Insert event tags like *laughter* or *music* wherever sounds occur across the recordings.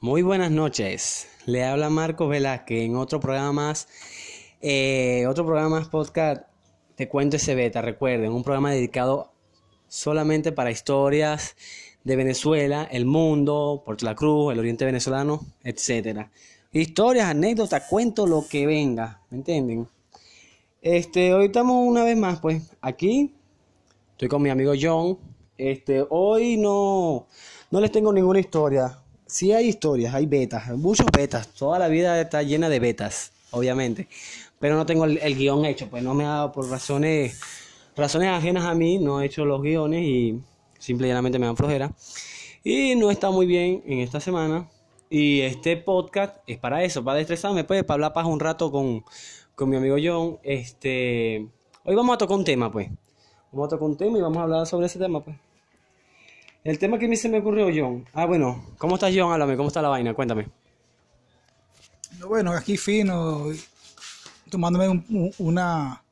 Muy buenas noches. Le habla Marcos Velázquez en otro programa más, eh, otro programa más podcast. Te cuento ese beta, recuerden, un programa dedicado solamente para historias de Venezuela, el mundo, Puerto La Cruz, el oriente venezolano, etcétera. Historias, anécdotas, cuento lo que venga, ¿me entienden? Este, hoy estamos una vez más, pues, aquí. Estoy con mi amigo John. Este, hoy no, no les tengo ninguna historia. Sí hay historias, hay betas, muchos betas. Toda la vida está llena de betas, obviamente. Pero no tengo el, el guion hecho, pues no me ha dado por razones, razones ajenas a mí, no he hecho los guiones y simple y me dan flojera. Y no está muy bien en esta semana. Y este podcast es para eso, para estresarme, pues, para hablar paja un rato con, con mi amigo John. Este, hoy vamos a tocar un tema, pues. Vamos a tocar un tema y vamos a hablar sobre ese tema, pues. El tema que a mí se me ocurrió, John. Ah, bueno, ¿cómo estás, John? Háblame, ¿cómo está la vaina? Cuéntame. Bueno, aquí fino, tomándome un- un- una,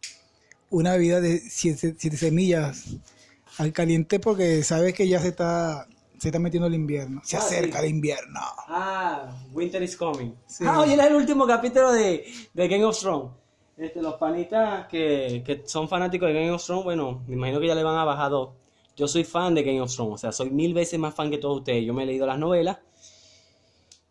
una vida de siete, siete semillas al caliente porque sabes que ya se está, se está metiendo el invierno. Se Ah, acerca sí. el invierno. Ah, Winter is Coming. Sí. Ah, hoy era el último capítulo de, de Game of Thrones. Este, los panitas que, que son fanáticos de Game of Thrones, bueno, me imagino que ya le van a bajar dos. Yo soy fan de Game of Thrones, o sea, soy mil veces más fan que todos ustedes. Yo me he leído las novelas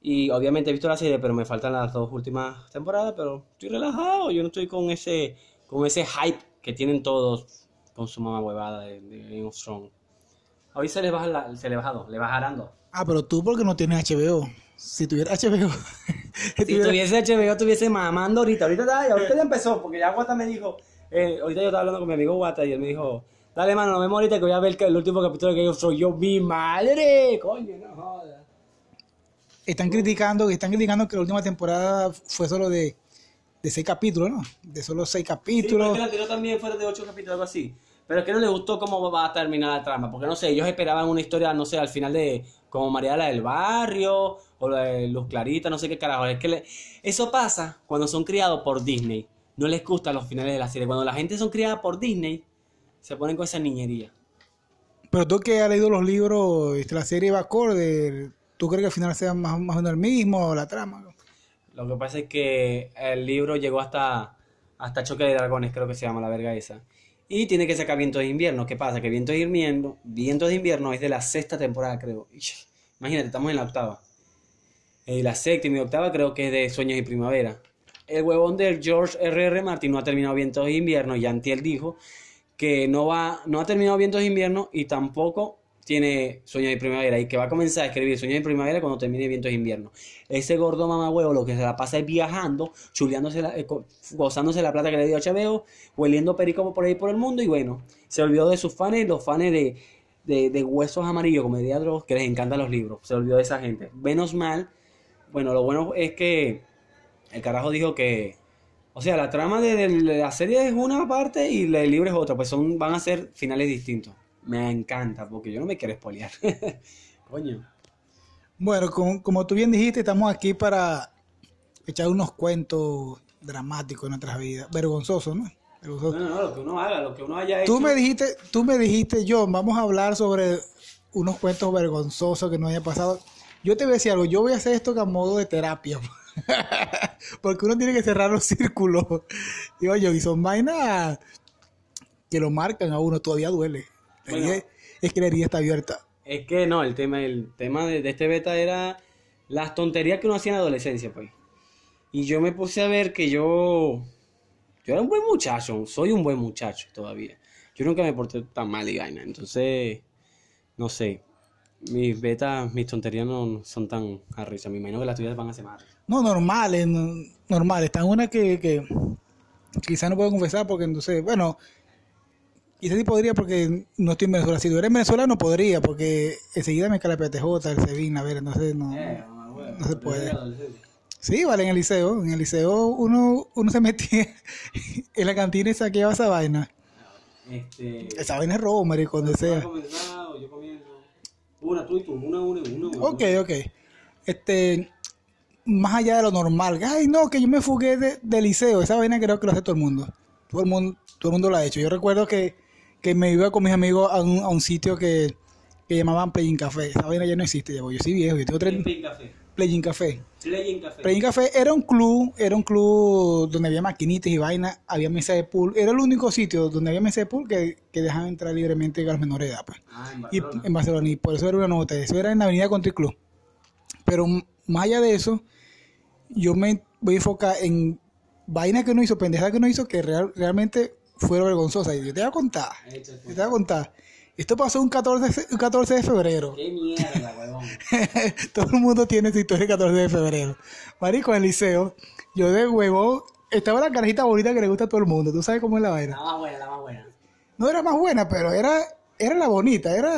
y obviamente he visto la serie, pero me faltan las dos últimas temporadas, pero estoy relajado, yo no estoy con ese, con ese hype que tienen todos con su mamá huevada de, de Game of Thrones. Hoy se le baja la- se le baja dos, le bajarán dos. Ah, pero tú porque no tienes HBO. Si tuviera HBO, *laughs* Si tuviera- tuviese HBO, estuviese mamando ahorita. Ahorita, ya- ahorita ya empezó, porque ya Guata me dijo. eh, ahorita yo estaba hablando con mi amigo Guata y él me dijo: Dale, mano, nos vemos ahorita que voy a ver el, último capítulo de Game of Thrones. Yo, mi madre, coño, no jodas. están criticando, están criticando que la última temporada fue solo de, de seis capítulos, ¿no? De solo seis Sí, pero capítulos. que la anterior también fuera de 8 capítulos, algo así. Pero es que no le gustó cómo va a terminar la trama. Porque no sé, ellos esperaban una historia, no sé, al final de como María la del Barrio o la de Luz Clarita, no sé qué carajo. Es que le- eso pasa cuando son criados por Disney. No les gustan los finales de la serie. Cuando la gente son criadas por Disney, se ponen con esa niñería. Pero tú que has leído los libros, este, la serie va acorde, ¿tú crees que al final sea más, más o menos el mismo, la trama? Lo que pasa es que el libro llegó hasta, hasta Choque de Dragones, creo que se llama la verga esa. Y tiene que sacar Vientos de Invierno. ¿Qué pasa? Que Vientos de Invierno, Vientos de Invierno es de la sexta temporada, creo. Imagínate, estamos en la octava. Y la séptima y octava creo que es de Sueños y Primavera. El huevón del George R.R. Martin no ha terminado Vientos de Invierno y Antiel dijo que no va, no ha terminado Vientos de Invierno y tampoco tiene Sueños de Primavera y que va a comenzar a escribir Sueños de Primavera cuando termine Vientos de Invierno. Ese gordo mamagüevo lo que se la pasa es viajando, chuleándose, la- eh, gozándose la plata que le dio HBO, hueliendo perico por ahí por el mundo y bueno, se olvidó de sus fans, los fans de, de, de huesos amarillos, como diría Dross, que les encantan los libros, se olvidó de esa gente. Menos mal, bueno, lo bueno es que el carajo dijo que, o sea, la trama de, de la serie es una parte y el libro es otra, pues son, van a ser finales distintos. Me encanta, porque yo no me quiero spoilear. *laughs* Coño. Bueno, como, como tú bien dijiste, estamos aquí para echar unos cuentos dramáticos en nuestras vidas, vergonzosos, ¿no? Vergonzosos. No, no, no, lo que uno haga, lo que uno haya hecho. Tú me dijiste, tú me dijiste, John, vamos a hablar sobre unos cuentos vergonzosos que nos haya pasado. Yo te voy a decir algo, yo voy a hacer esto a modo de terapia. *laughs* *laughs* Porque uno tiene que cerrar los círculos. *laughs* Y oye, y son vainas que lo marcan a uno, todavía duele. La Bueno. herida- es que la herida está abierta. Es que no, el tema, el tema de, de este beta era las tonterías que uno hacía en la adolescencia, pues. Y yo me puse a ver que yo. Yo era un buen muchacho, soy un buen muchacho todavía. Yo nunca me porté tan mal y vaina. Entonces, no sé. Mis betas, mis tonterías no son tan arrisas. Me imagino que las tuyas van a ser más. No, normales, no- normales. Está una que, que quizás no puedo confesar porque entonces, bueno, quizás sí podría porque no estoy en Venezuela. Si estuviera en Venezuela no podría porque enseguida me cae la PTJ, el SEBIN, a ver, entonces no, no se puede. Sí, vale, en el liceo. En el liceo uno, uno se metía *laughs* en la cantina y saqueaba esa vaina. Este. Esa vaina es robo, marico, donde ¿Tú has sea. Yo comienzo. Una, tú y tú. Una, una, una. una. Ok, ok. Este, más allá de lo normal. Ay, no, que yo me fugué de, de liceo. Esa vaina creo que lo hace todo el mundo. Todo el mundo, todo el mundo lo ha hecho. Yo recuerdo que, que me iba con mis amigos a un, a un sitio que, que llamaban Pellín Café. Esa vaina ya no existe, ya, voy. yo soy viejo, yo tengo ¿Quién 30, pide café? Playing Café. Playing Café. Playing Café era un club, era un club donde había maquinitas y vainas, había mesa de pool. Era el único sitio donde había mesa de pool que, que dejaban entrar libremente a los menores de edad. Pues. Ah, en Y en Barcelona, y por eso era una nota. Eso era en la Avenida Country Club. Pero más allá de eso, yo me voy a enfocar en vainas que no hizo, pendejadas que no hizo, que real- realmente fueron vergonzosas. Y yo te voy a contar, yo te voy a contar. Esto pasó un 14, de fe- un 14 de febrero. Qué mierda, huevón. *laughs* Todo el mundo tiene su historia el 14 de febrero. Marico, en el liceo, yo de huevo, estaba la carajita bonita que le gusta a todo el mundo. ¿Tú sabes cómo es la vaina? La más buena, la más buena. No era más buena, pero era, era la bonita, era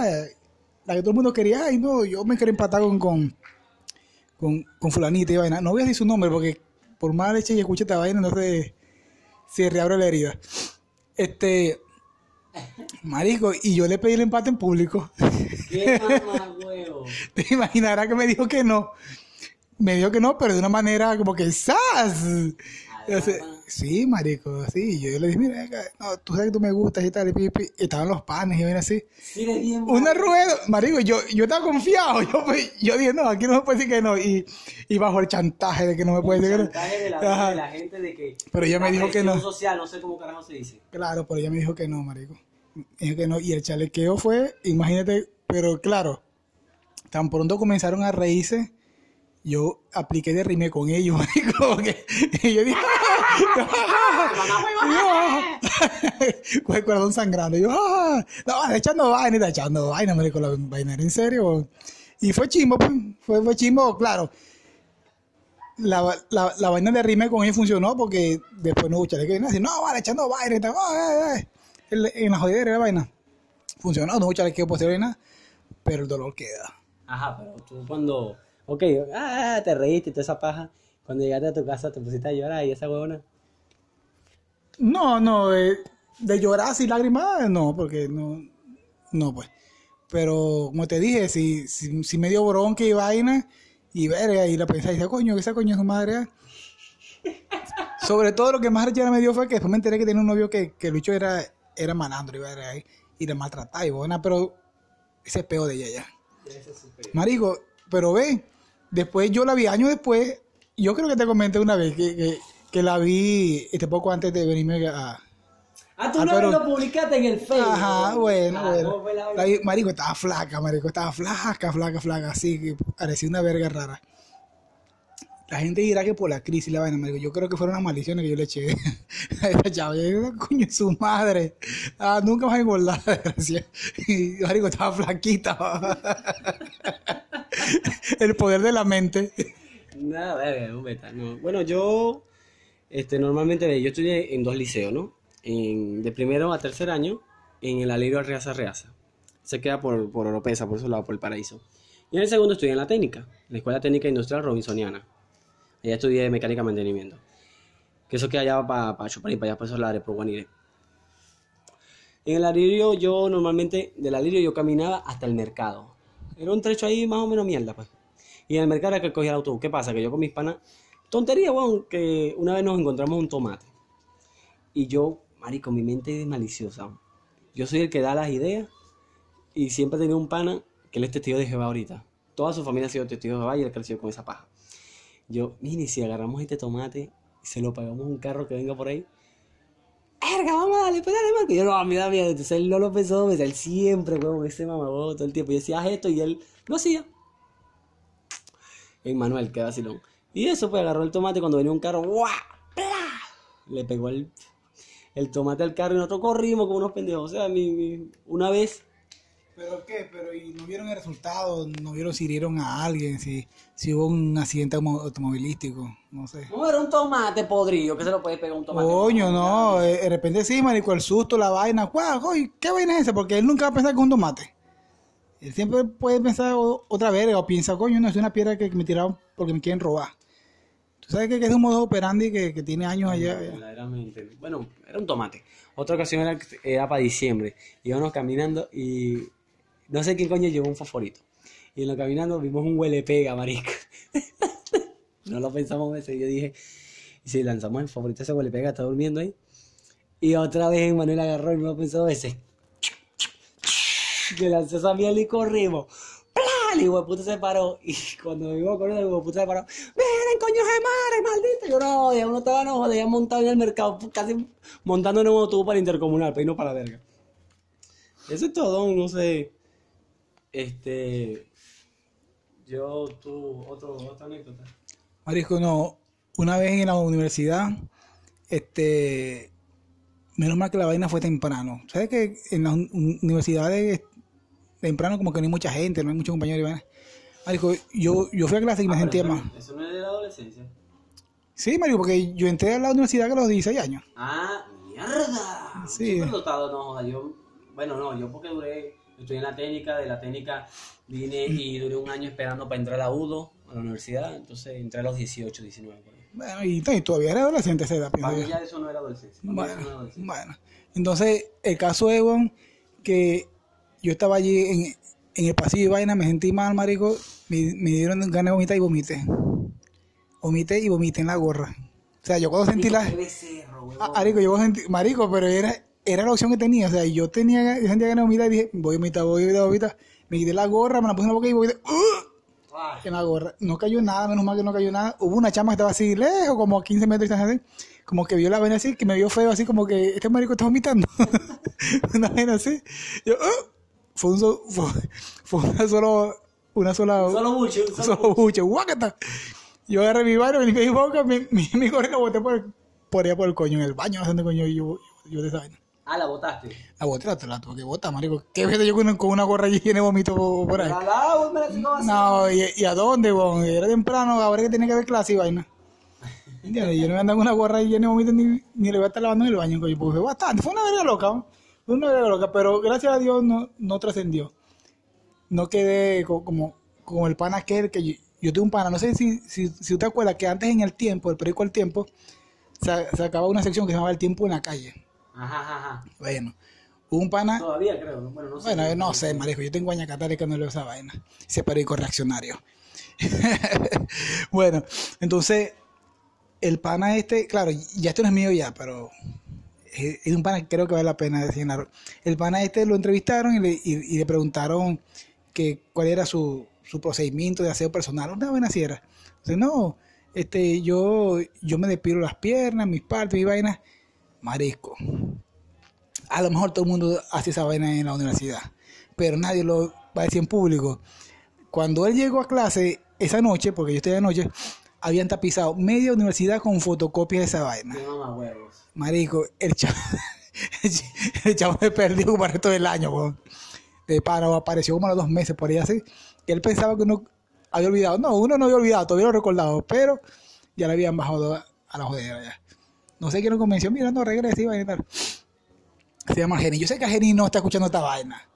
la que todo el mundo quería. Ay, no, yo me quería empatar con, con, con, con fulanita y vaina. No voy a decir su nombre porque por mala leche y escucha esta vaina, no sé si reabre la herida. Este, marico, y yo le pedí el empate en público. Qué *laughs* mamá, huevo. Te imaginarás que me dijo que no. Me dijo que no, pero de una manera como que ¡zas! Sí, marico, sí. Yo, le dije, mira, no, tú sabes que tú me gustas y tal, y, pi. Y estaban los panes y ven así. Sí, le di en Una rueda, marico, yo, yo estaba confiado. *laughs* Yo, pues, yo dije, no, aquí no me puede decir que no. Y, y bajo el chantaje de que no me puede decir que no. chantaje de la, Ajá. de la gente de que. Pero ella me la dijo que no. social, no sé cómo carajo se dice. Claro, pero ella me dijo que no, marico. Me dijo que no. Y el chalequeo fue, imagínate, pero claro, tan pronto comenzaron a reírse, yo apliqué de rime con ellos, *laughs* marico. Porque y yo dije, *laughs* *laughs* con el corazón sangrando. Y yo, ah, no, está echando vaina, está echando vaina, marico, la vaina en serio. Y fue chimbo, pues, fue, fue chimbo, claro. La, la, la vaina de rime con ellos funcionó porque después no escuché que así, no, vale, echando vaina, y tal, ah, eh, eh. En, en la jodidera de la vaina. Funcionó, no escuché que posterior nada, pero el dolor queda. Ajá, pero tú cuando. Ok, ah, te reíste y toda esa paja. Cuando llegaste a tu casa te pusiste a llorar y esa huevona. No, no, eh, de llorar sin lágrimas, no, porque no, no, pues. Pero como te dije, si, si, si me dio bronca y vaina, y verga, y la pensé, y dice, coño, que esa coño es su madre. ah". Sobre todo lo que más rechera me dio fue que después me enteré que tenía un novio que, que el bicho era, era malandro y, verga, y, y la maltrataba y buena, pero ese es peor de ella ya. Marico, pero ve, después yo la vi años después, yo creo que te comenté una vez que, que, que la vi este poco antes de venirme a... Ah, tú no lo publicaste en el Facebook. Ajá, bueno, Ah, bueno. ¿cómo fue la La vi- marico, estaba flaca, marico, estaba flaca, flaca, flaca, así que parecía una verga rara. La gente dirá que por la crisis la vaina, marico. Yo creo que fueron las maldiciones que yo le eché a esa chava. Yo coño, su madre. Ah, nunca vas a engordar. Y marico, estaba flaquita. *laughs* El poder de la mente. Nada, verga, un beta. No. Bueno, yo este, normalmente yo estudié en dos liceos, ¿no? En, de primero a tercer año en el Alirio Reaza Reaza. Se queda por, por Oropesa, por su lado, por el paraíso. Y en el segundo estudié en la técnica, en la Escuela Técnica Industrial Robinsoniana. Allá estudié mecánica mantenimiento. Que eso queda allá para pa Chupar y para allá, por esos lares, por Guanire. En el Alirio yo normalmente, del Alirio yo caminaba hasta el mercado. Era un trecho ahí más o menos mierda, pues. Y en el mercado era que cogía el autobús. ¿Qué pasa? Que yo con mis panas... Tontería, weón, que una vez nos encontramos un tomate. Y yo, marico, mi mente es maliciosa. Yo soy el que da las ideas. Y siempre he tenido un pana que él es testigo de Jehová ahorita. Toda su familia ha sido testigo de Jehová y él creció con esa paja. Yo, y si agarramos este tomate y se lo pagamos a un carro que venga por ahí. ¡Erga, vamos a darle, pégale más! Que yo no, da miedo. Entonces él no lo pensó veces. Él siempre, weón, ese mamagüevo todo el tiempo. Y decía, esto y él lo hacía. En Manuel, que vacilón. Y eso, pues agarró el tomate cuando venía un carro, ¡guau! ¡Pla! Le pegó el, el tomate al carro y nosotros corrimos como unos pendejos. O sea, mi, mi- una vez, ¿Pero qué? Pero ¿y no vieron el resultado? ¿No vieron si hirieron a alguien? Si, si hubo un accidente automovilístico? No sé. no era un tomate podrido, que se lo puede pegar un tomate. Coño, no, eh, de repente sí, marico, el susto, la vaina, guau, coño, ¿qué vaina es esa? Porque él nunca va a pensar que es un tomate. Él siempre puede pensar otra verga, o piensa, coño, no, es una piedra que, me tiraron porque me quieren robar. Tú sabes que, que es un modo operandi que, que tiene años allá. ya. Verdaderamente. Bueno, era un tomate. Otra ocasión era, era para diciembre. Íbamos caminando y no sé quién coño llevó un fosforito. Y en lo caminando vimos un huele pega, marico. *laughs* no lo pensamos veces. Yo dije, y si lanzamos el favorito ese huele pega, está durmiendo ahí. Y otra vez Manuel agarró y no lo pensó veces. Le lanzó esa miel y corrimos. Hijo de puta se paró. Y cuando iba corriendo, el puta se paró. Miren, coño de madre, maldito. Yo no, ya uno estaba no, ya montado en el mercado, casi montando en un autobús para intercomunal, pero no para la verga. Eso es todo, no sé. Este. Yo, tú, otro, otra anécdota. Marisco, no. Una vez en la universidad, este. Menos mal que la vaina fue temprano. ¿Sabes que en las un- universidades temprano como que no hay mucha gente, no hay muchos compañeros? Marico, yo, yo fui a clase y me Ah, sentía eso, más. Eso no es de la adolescencia. Sí, Mario, porque yo entré a la universidad a los 16 años. Ah, mierda. Sí. Súper dotado, no. Yo, bueno, no, yo porque duré, estudié en la técnica, de la técnica vine y duré un año esperando para entrar a UDO, a la universidad. Entonces entré a los 18, 19. por ahí. Bueno, y, y todavía era adolescente esa edad, Para ya eso no era adolescencia. No era Bueno, adolescencia. bueno. Entonces, el caso es, weón, que yo estaba allí en, en el pasillo y vaina, me sentí mal, marico, me, me dieron ganas de vomitar y vomité. Vomité y vomité en la gorra. O sea, yo cuando sentí la... Becerro. Ah, Marico, yo sentí, marico, pero era, era la opción que tenía. O sea, yo tenía, yo sentía ganas de vomitar y dije, voy a vomitar, voy a vomitar, voy a vomitar. Me quité la gorra, me la puse en la boca y vomité. ¡Ugh! Ah, en la gorra. No cayó nada, menos mal que no cayó nada. Hubo una chama que estaba así lejos, como a 15 metros de distancia, así, como que vio la vena así, que me vio feo, así como que este marico está vomitando. *laughs* una vena así. Yo, "Ah". fue, un so- fue, fue una solo, una sola, Solo mucho, un solo solo buche. Yo agarré mi baño, me limpié mi boca, mi, mi, mi gorra la boté por, por allá por el coño, en el baño, dónde coño yo, yo, yo de esa vaina. Ah, la botaste. La boté, la, la tuve que botar, marico. ¿Qué ves yo con, con una gorra llena de vómito por, ahí? La me la. No, ¿y, y a dónde, weón? Era temprano, ahora que tenía que haber clase y vaina. ¿Entiendes? Yo no me andaba con una gorra y llena de vómito ni, ni le voy a estar lavando en el baño, coño. Pues fue bastante, fue una verga loca, ¿no? Fue una verga loca, pero gracias a Dios no, no trascendió. No quedé co- como, como el pan aquel que yo, yo tengo un pana, no sé si, si, si tú te acuerdas que antes en el tiempo, el periódico El Tiempo, se, se acababa una sección que se llamaba El Tiempo en la calle. Ajá, ajá. Bueno, un pana... Todavía creo, ¿no? bueno, no sé. Bueno, eh, no sé, marico, yo tengo años que no leo esa vaina. Ese periódico reaccionario. *laughs* bueno, entonces, el pana este, claro, ya esto no es mío ya, pero es, un pana que creo que vale la pena decir. El pana este lo entrevistaron y le, y- y le preguntaron que cuál era su, su procedimiento de aseo personal. Una vaina así era. Entonces, no, este, yo, yo me despiro las piernas, mis partes, mi vaina. Marisco a lo mejor todo el mundo hace esa vaina en la universidad, pero nadie lo va a decir en público. Cuando él llegó a clase esa noche, porque yo estoy de noche, habían tapizado media universidad con fotocopias de esa vaina. Marico, el chavo, *laughs* el chavo se perdió como el resto del año, weón. De paro, apareció como a los dos meses por ahí así. Que él pensaba que uno había olvidado. No, uno no había olvidado, todavía lo recordado, pero ya le habían bajado a a la jodera ya. No sé quién lo convenció, mira, no regresa y va a tal. Se llama Geni. Yo sé que Geni no está escuchando esta vaina.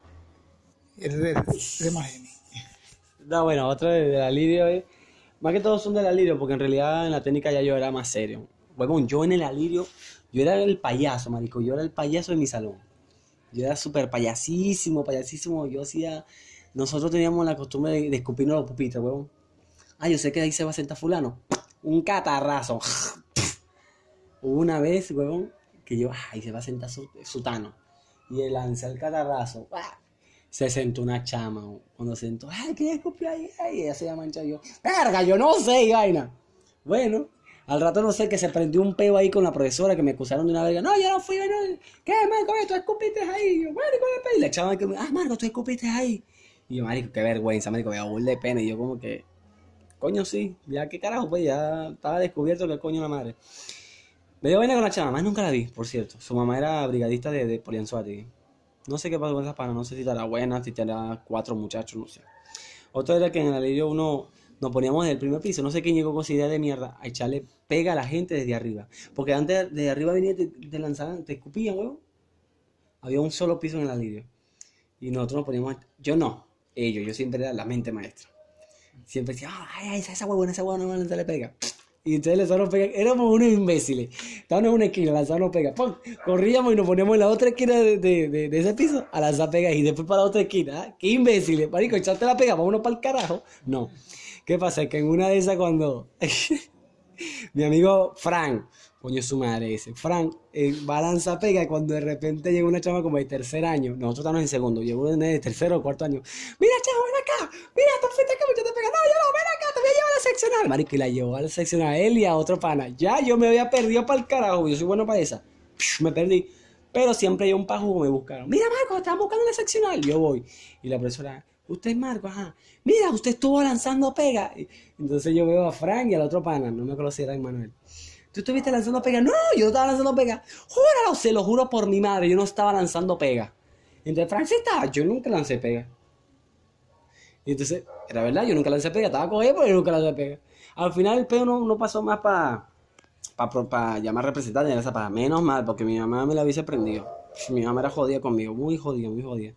Ese- ese- Se llama Geni. No, bueno, otro de, de la es. Más que todos son de la porque en realidad en la técnica ya yo era más serio. Huevón, yo en el alirio, yo era el payaso, marico. Yo era el payaso de mi salón. Yo era súper payasísimo, payasísimo. Yo hacía. Nosotros teníamos la costumbre de, de escupirnos los pupitres, huevón. Ah, yo sé que ahí se va a sentar Fulano. Un catarrazo. Una vez, huevón, que yo, ay, se va a sentar su, sutano. Y le lancé el catarrazo. Se sentó una chama. Cuando se sentó, ay, ¿qué escupió ahí? Ay, ella se llama mancha yo. Verga, yo no sé, y vaina. Bueno, al rato no sé que se prendió un peo ahí con la profesora que me acusaron de una verga. No, yo no fui, no. ¿Qué, Marco? Tú escupiste ahí. Y yo, bueno, ¿cuál es el peo? Y la chama que me, ah, Marco, tú escupiste ahí. Y yo, marico, qué vergüenza, marico, me aburrí de pena. Y yo como que, coño, sí, ya qué carajo, pues ya estaba descubierto que coño la madre. Me dio vaina con la chama, más nunca la vi, por cierto. Su mamá era brigadista de, de Polianzuategui. No sé qué pasó con esa pana, no sé si estará buena, si tendrá cuatro muchachos, no sé. Otro era que en el alirio uno nos poníamos desde el primer piso, no sé quién llegó con esa idea de mierda, a echarle pega a la gente desde arriba. Porque antes de arriba venía y te, te lanzaban, te escupían, huevo. Había un solo piso en el alirio. Y nosotros nos poníamos, yo no, ellos, yo siempre era la mente maestra. Siempre decía, "Ah, ay, esa, esa huevona, esa huevona, no lanzarle pega. Y entonces le lanzaron pega, éramos unos imbéciles. Estábamos en una esquina, lanzaron pega, ¡pum! corríamos y nos poníamos en la otra esquina de, de, de, de ese piso a lanzar pega y después para la otra esquina. ¿ah? ¡Qué imbéciles! Marico, echaste la pega, vámonos para el carajo. No. ¿Qué pasa? Que en una de esas cuando *laughs* mi amigo Frank, Coño, su madre ese. Frank eh, balanza pega y cuando de repente llega una chama como de tercer año, nosotros estamos en segundo, llegó de tercero o cuarto año. Mira, chama, ven acá. Mira, tú fuiste acá, yo te pega. No, yo no, ven acá, te voy a llevar a la seccional. Marico, y la llevó a la seccional él y a otro pana. Ya, yo me había perdido para el carajo, yo soy bueno para esa. me perdí. Pero siempre hay un que me buscaron. Mira, Marco, están buscando la seccional. Yo voy. Y la profesora, usted es Marco, ajá. Mira, usted estuvo lanzando pega. Entonces yo veo a Frank y al otro pana, no me conociera Manuel. ¿Tú estuviste lanzando pega? No, yo no estaba lanzando pega. Júralo, se lo juro por mi madre, yo no estaba lanzando pega. Entonces, estaba, yo nunca lancé pega. Y entonces, era verdad, yo nunca lancé pega, estaba cogido, pero yo nunca lancé pega. Al final el pego no, pasó más para para llamar representante, esa para menos mal, porque mi mamá me la hubiese prendido. Mi mamá era jodida conmigo, muy jodida, muy jodida.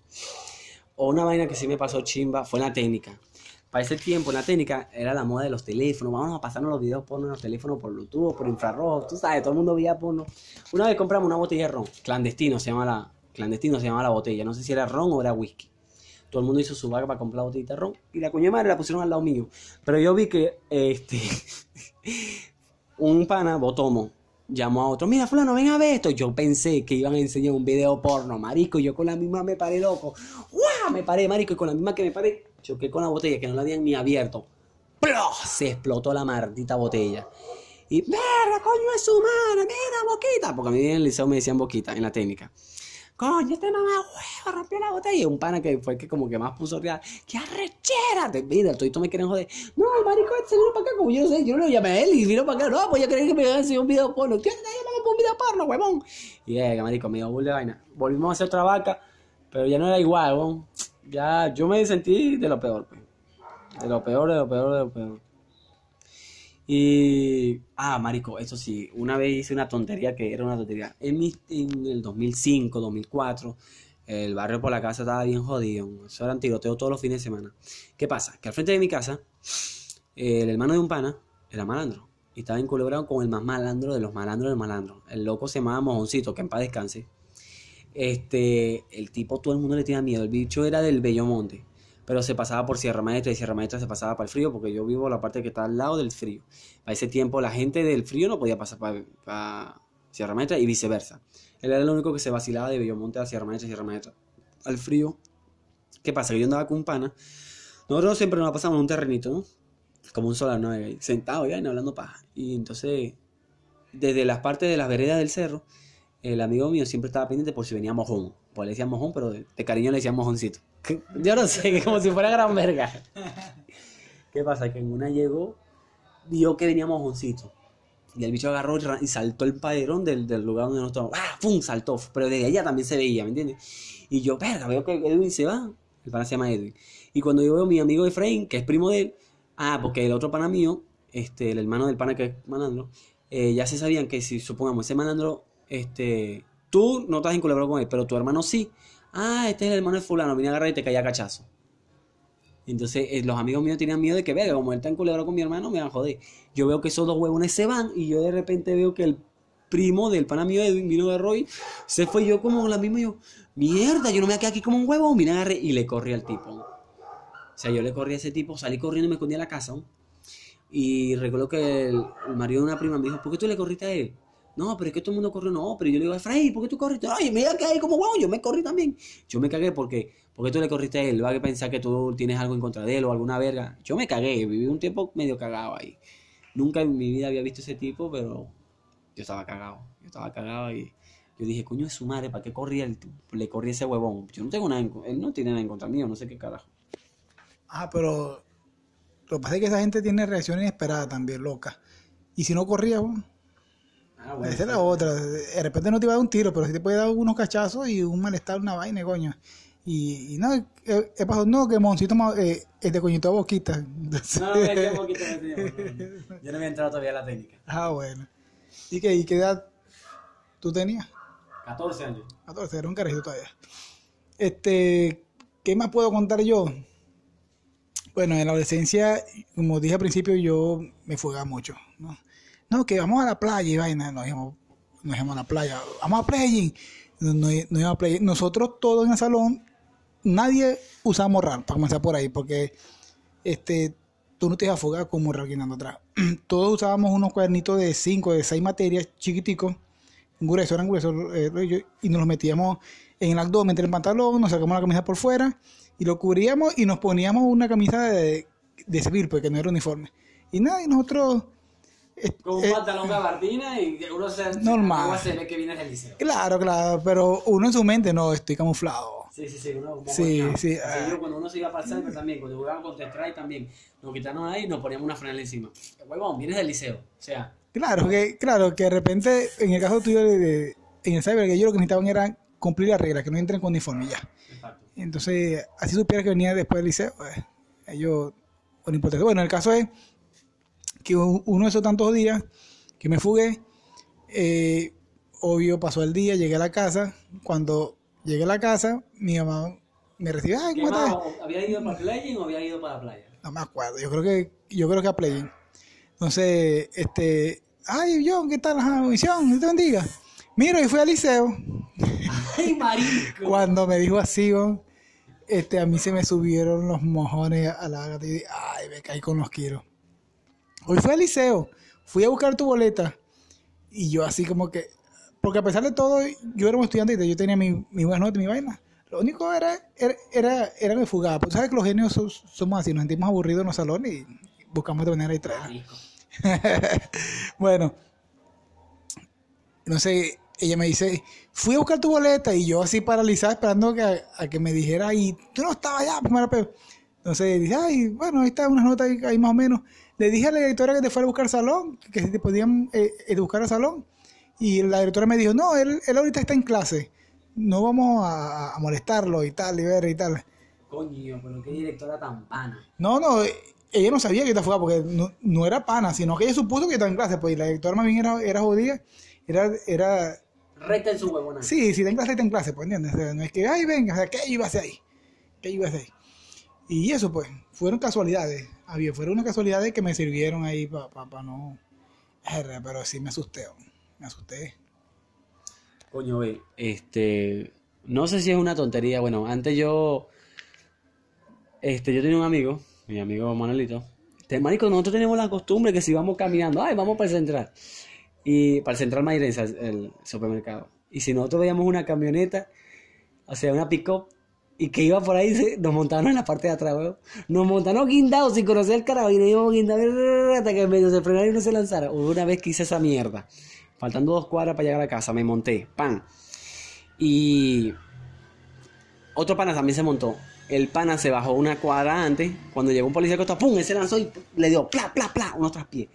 O una vaina que sí me pasó chimba fue la técnica para ese tiempo la técnica era la moda de los teléfonos. Vamos a pasarnos los videos porno en los teléfonos por Bluetooth, por infrarrojo. Tú sabes, todo el mundo veía porno. Una vez compramos una botella de ron. Clandestino se llama la, clandestino se llama la botella. No sé si era ron o era whisky. Todo el mundo hizo su vaga para comprar la botella de ron. Y la coña madre la pusieron al lado mío. Pero yo vi que este *laughs* un pana, Botomo, llamó a otro, mira fulano, ven a ver esto. Yo pensé que iban a enseñar un video porno, marico. Yo con la misma me paré loco. ¡Guau! Me paré, marico. Y con la misma que me paré, choqué con la botella que no la habían ni abierto. Se explotó la maldita botella. Y, ¡verga, coño es humana! ¡Mira, boquita! Porque a mí en el liceo me decían boquita, en la técnica. Coño, este mamá huevo rompió la botella. Y un pana que fue que como que más puso real. ¡Qué arrechera! Te, mira, tú me quieren joder. No, el marico este vino para acá, como yo no sé, yo lo llamé a él y vino para acá. No, pues yo creí que me iba a hacer un video porno. ¿Qué te llamamos por un video porno, huevón? Y llega, marico, me dio bull de vaina. Volvimos a hacer otra vaca, pero ya no era igual, huevón ya yo me sentí de lo peor, pues. De lo peor, de lo peor, de lo peor. Y, ah, marico, eso sí, una vez hice una tontería que era una tontería. En, mi, en el 2005, 2004, el barrio por la casa estaba bien jodido. Eso eran tiroteos todos los fines de semana. ¿Qué pasa? Que al frente de mi casa, el hermano de un pana era malandro. Y estaba inculebrado con el más malandro de los malandros del malandro. El loco se llamaba Mojoncito, que en paz descanse. Este, el tipo, todo el mundo le tenía miedo. El bicho era del Bellomonte, pero se pasaba por Sierra Maestra y Sierra Maestra se pasaba para el frío, porque yo vivo la parte que está al lado del frío. Para ese tiempo, la gente del frío no podía pasar para, Sierra Maestra y viceversa. Él era el único que se vacilaba de Bellomonte a Sierra Maestra y Sierra Maestra. Al frío, ¿qué pasa? Que yo andaba con pana. Nosotros siempre nos pasamos en un terrenito, ¿no? Como un solar, ¿no? Sentado ya y hablando paja. Y entonces, desde las partes de las veredas del cerro, el amigo mío siempre estaba pendiente por si venía mojón. Pues le decía mojón, pero de, cariño le decía mojoncito. *laughs* Yo no sé, como si fuera gran verga. *laughs* ¿Qué pasa? Que en una llegó, vio que venía mojoncito. Y el bicho agarró y saltó el padrón del, lugar donde nosotros ¡Ah! ¡Pum! Saltó. Pero desde allá también se veía, ¿me entiendes? Y yo, verga, veo que Edwin se va. El pana se llama Edwin. Y cuando yo veo a mi amigo Efraín, que es primo de él, ah, porque el otro pana mío, este, el hermano del pana que es manandro, eh, ya se sabían que si supongamos ese manandro este, tú no estás en con él, pero tu hermano sí. Ah, este es el hermano de fulano, vine a agarrar y te caía cachazo. Entonces eh, los amigos míos tenían miedo de que, vea, como él está en con mi hermano, me van a joder. Yo veo que esos dos huevones se van y yo de repente veo que el primo del pana mío Edwin vino de Roy, se fue yo como la misma yo, mierda, yo no me quedé aquí como un huevo, vine a agarrar y le corrí al tipo. O sea, yo le corrí a ese tipo, salí corriendo y me escondí a la casa. Y recuerdo que el marido de una prima me dijo, ¿por qué tú le corriste a él? No, pero es que todo el mundo corrió. No, pero yo le digo, Efraín, ¿por qué tú corriste? Oye, me que ahí como guau, yo me corrí también. Yo me cagué porque, porque tú le corriste a él. Va a pensar que tú tienes algo en contra de él o alguna verga. Yo me cagué, viví un tiempo medio cagado ahí. Nunca en mi vida había visto ese tipo, pero yo estaba cagado. Yo estaba cagado y yo dije, coño, es su madre, ¿para qué corría el, le corría ese huevón? Yo no tengo nada, en, él no tiene nada en contra mío, no sé qué carajo. Ah, pero lo que pasa es que esa gente tiene reacciones inesperadas también, loca. Y si no corría, bueno, Ah, Esa es la otra. De repente no te iba a dar un tiro, pero sí te puede dar unos cachazos y un malestar, una vaina, coño. Y, no, he, pasado, no, que Moncito eh, es de coñito a boquita. *laughs* No, no, es boquita Yo no había entrado todavía a la técnica. *laughs* Ah, bueno. ¿Y qué, y qué edad tú tenías? 14 años. 14, era un carajito todavía. Este, ¿qué más puedo contar yo? Bueno, en la adolescencia, como dije al principio, yo me fugaba mucho, ¿no? No, que vamos a la playa y vaina, nos íbamos, nos íbamos a la playa, vamos a playing, no, no a playa. Nosotros todos en el salón, nadie usamos RAR, para comenzar por ahí, porque este tú no te ibas a fugar como alguien andando atrás. *clears throat* Todos usábamos unos cuadernitos de 5, de 6 materias chiquiticos, gruesos, eran gruesos, eh, y nos los metíamos en el abdomen, entre el pantalón, nos sacamos la camisa por fuera y lo cubríamos y nos poníamos una camisa de, de civil, porque no era uniforme. Y nada, y nosotros... Con un eh, pantalón gabardina y uno se, Normal. se ve que viene del liceo. Claro, claro, pero uno en su mente no, estoy camuflado. Sí, sí, sí, uno Sí, sí, ah. yo cuando uno se iba para el cyber también, cuando jugaba contra Strike también, nos quitaron ahí y nos poníamos una franela encima. Huevón, vienes del liceo. O sea, Claro, que, claro, que de repente, en el caso tuyo, de, de- en el cyber, que ellos lo que necesitaban era cumplir la regla, que no entren con uniforme ya. exacto. Entonces, así supiera que venía después del liceo, pues, ellos, con importancia. Bueno, el caso es que uno de esos tantos días que me fugué, eh, obvio, pasó el día, llegué a la casa. Cuando llegué a la casa, mi mamá me recibió, ay, ¿Qué ¿cómo más? estás? ¿Había ido para Playing o había ido para la playa? No me acuerdo, yo creo que, yo creo que a Play. Entonces, este, ay, John, ¿qué tal? Ajá, misión, Dios te bendiga. Mira, y fui al liceo. *laughs* ¡Ay, marico! Cuando me dijo así, este, a mí se me subieron los mojones a la gata y dije, ay, me caí con los kilos. Hoy fui al liceo, fui a buscar tu boleta y yo así como que, porque a pesar de todo, yo era un estudiante y yo tenía mi, mi buenas notas, mi vaina. Lo único era, era, era, era fugaba. Porque tú sabes que los genios so- somos así, nos sentimos aburridos en los salones y buscamos de manera de. Marico. *laughs* bueno, no sé, ella me dice, fui a buscar tu boleta y yo así paralizada esperando que, a, que me dijera, y tú no estabas allá, primero pero Entonces dice, ay, bueno, ahí está unas notas ahí, ahí más o menos. Le dije a la directora que te fuera a buscar salón, que si te podían eh, eh, buscar al salón. Y la directora me dijo, no, él, él ahorita está en clase, no vamos a, a molestarlo y tal, y ver y tal. Coño, pero qué directora tan pana. No, no, ella no sabía que estaba fugada porque no, no era pana, sino que ella supuso que estaba en clase, pues y la directora más bien era, era jodida, era, era, Recta en su huevona. sí, si está en clase, está en clase, pues entiendes, O sea, no es que, ay, venga, o sea, ¿qué iba a hacer ahí? ¿Qué iba a hacer ahí? Y eso, pues, fueron casualidades, había, fueron unas casualidades que me sirvieron ahí para pa, no, pero sí me asusté, me asusté. Coño, este, no sé si es una tontería. Bueno, antes yo, este, yo tenía un amigo, mi amigo Manuelito. Este, marico, nosotros tenemos la costumbre que si vamos caminando, ay, vamos para el central. Y para el central Mairense, el supermercado. Y si nosotros veíamos una camioneta, o sea, una pick-up, y que iba por ahí, nos montaron en la parte de atrás, weón. Nos montaron guindados sin conocer el nos íbamos guindados hasta que medio se frenara y no se lanzara. Una vez que hice esa mierda, faltando dos cuadras para llegar a casa, me monté, pan. Y otro pana también se montó. El pana se bajó una cuadra antes. Cuando llegó un policía costado, ¡pum! Él se lanzó y le dio pla, pla, pla, unos traspiés.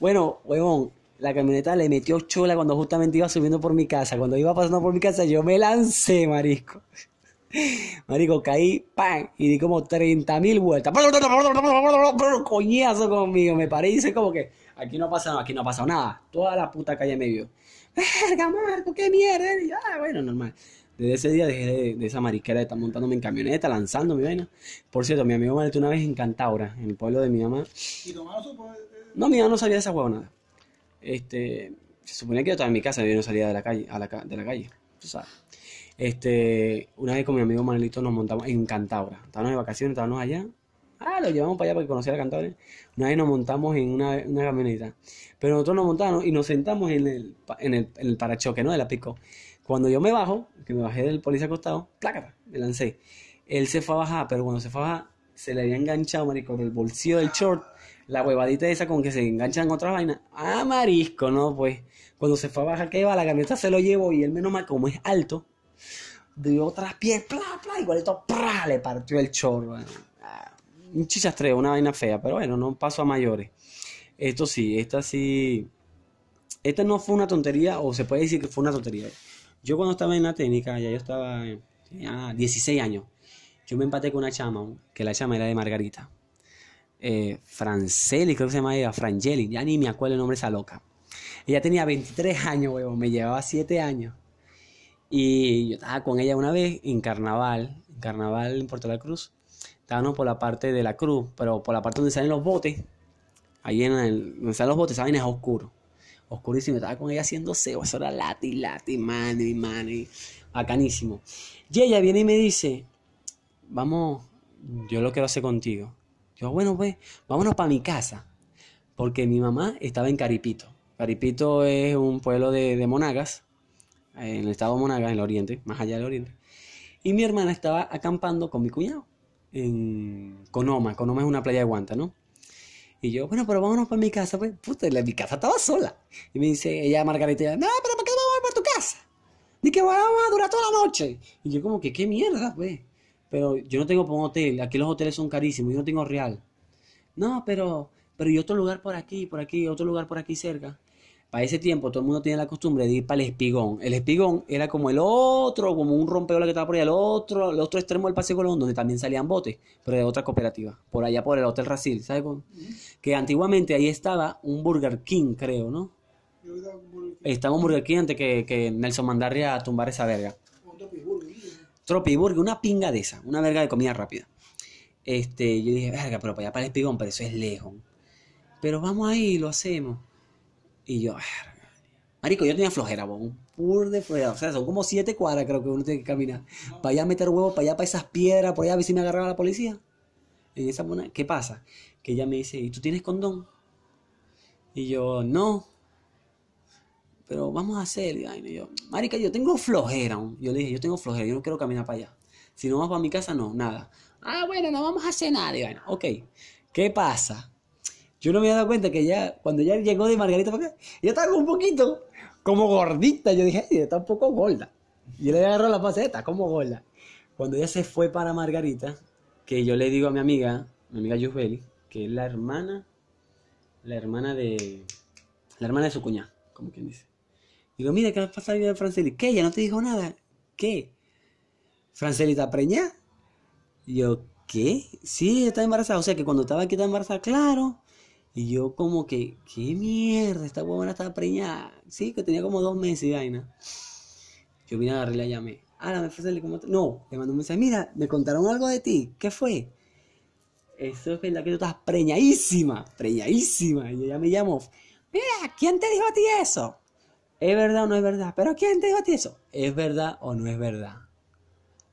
Bueno, huevón, la camioneta le metió chola cuando justamente iba subiendo por mi casa. Cuando iba pasando por mi casa, yo me lancé, marisco. Marico, caí, ¡pam! Y di como 30 mil vueltas. Coñazo conmigo. Me paré y hice como que aquí no pasa nada, aquí no ha pasado nada. Toda la puta calle me vio. ¡Verga, Marco, qué mierda! Y, ah, bueno, normal. Desde ese día dejé de, de esa mariquera de estar montándome en camioneta, lanzando mi vaina. Por cierto, mi amigo me metió una vez en Cantaura, en el pueblo de mi mamá. Y No, mi mamá no sabía de esa huevonada. Este, se suponía que yo estaba en mi casa, yo no salía de la calle, a la, de la calle, tú sabes. Este, una vez con mi amigo Manuelito nos montamos en Cantaura. Estábamos de vacaciones, estábamos allá. Ah, lo llevamos para allá para que conociera Cantaura. Una vez nos montamos en una, camioneta. Pero nosotros nos montamos y nos sentamos en el, en el, en el parachoque, ¿no? De la pico. Cuando yo me bajo, que me bajé del policía acostado, plácata, me lancé. Él se fue a bajar, pero cuando se fue a bajar, se le había enganchado, marico, el bolsillo del short, la huevadita esa con que se enganchan otras vainas. Ah, marisco, ¿no? Pues, cuando se fue a bajar, que iba, la camioneta se lo llevó y él menos mal, como es alto, dio otras pies, pla, pla, igualito, pra, le partió el bueno. Ah, un chichastreo, una vaina fea, pero bueno, no pasó a mayores. Esto sí, esta sí, esta no fue una tontería, o se puede decir que fue una tontería. Yo cuando estaba en la técnica, ya yo estaba, tenía 16 años, yo me empaté con una chama, que la chama era de Margarita. Eh, Franceli, creo que se llama ella, Frangeli, ya ni me acuerdo el nombre de esa loca. Ella tenía 23 años, huevón, me llevaba 7 años. Y yo estaba con ella una vez en carnaval, en carnaval en Puerto La Cruz. Estábamos por la parte de la cruz, pero por la parte donde salen los botes, ahí en donde salen los botes, vaina es oscuro. Oscurísimo, estaba con ella haciendo seo, eso era lati, lati, mani, mani, bacanísimo. Y ella viene y me dice, vamos, yo lo quiero hacer contigo. Yo, bueno, pues, vámonos para mi casa. Porque mi mamá estaba en Caripito. Caripito es un pueblo de, de Monagas, en el estado de Monagas, en el oriente, más allá del oriente. Y mi hermana estaba acampando con mi cuñado en Conoma. Conoma es una playa de Guanta, ¿no? Y yo, bueno, pero vámonos para mi casa, pues. Puta, mi casa estaba sola. Y me dice ella, Margarita, no, pero ¿para qué vamos para tu casa? Ni que vamos a durar toda la noche. Y yo como que, ¿qué mierda, pues? Pero yo no tengo para un hotel. Aquí los hoteles son carísimos. Yo no tengo real. No, pero, pero y otro lugar por aquí, por aquí, otro lugar por aquí cerca. Para ese tiempo todo el mundo tenía la costumbre de ir para el espigón. El espigón era como el otro, como un rompeola que estaba por allá, el otro, el otro extremo del Paseo Colón, donde también salían botes, pero de otra cooperativa. Por allá por el Hotel Racil, ¿sabes? Que antiguamente ahí estaba un Burger King, creo, ¿no? Estaba un Burger King antes que, que Nelson Mandarria a tumbar esa verga. Tropi Burger, una pinga de esa, una verga de comida rápida. Este, yo dije, verga, pero para allá para el espigón, pero eso es lejos. Pero vamos ahí, lo hacemos. Y yo, verga. Marico, yo tenía flojera, bo, un pur de flojera. O sea, son como siete cuadras creo que uno tiene que caminar. Para allá meter huevos, para allá para esas piedras, por allá a ver si me agarraba la policía. En esa mona- ¿Qué pasa? Que ella me dice, ¿y tú tienes condón? Y yo, no. Pero vamos a hacer. Y yo, marica, yo tengo flojera. aún". Yo le dije, yo tengo flojera, yo no quiero caminar para allá. Si no vas para mi casa, no, nada. Ah, bueno, no vamos a hacer nada. Y. Ok, ¿qué pasa? Yo no me había dado cuenta que ya, cuando ya llegó de Margarita para acá, ella estaba un poquito, como gordita. Yo dije, "Ay, está un poco gorda. Yo le agarró la paseta, como gorda. Cuando ella se fue para Margarita, que yo le digo a mi amiga, mi amiga Yusbeli, que es la hermana, la hermana de, la hermana de su cuñada, como quien dice. Digo, mira, ¿qué pasa ahí de Franceli? ¿Qué? ¿Ella no te dijo nada? ¿Qué? ¿Franceli está preñada? Y yo, ¿qué? Sí, está embarazada. O sea que cuando estaba aquí estaba embarazada, claro. Y yo como que, ¿qué mierda? Esta huevona estaba preñada. Sí, que tenía como dos meses y vaina. Yo vine a agarrarle y la llamé. Ah, me Franceli, ¿cómo te-?" No, le mandó un mensaje. Mira, me contaron algo de ti. ¿Qué fue? Eso es verdad que tú estás preñadísima, preñadísima. Y ella me llamó. Mira, ¿quién te dijo a ti eso? ¿Es verdad o no es verdad? ¿Pero quién te dijo a ti eso? ¿Es verdad o no es verdad?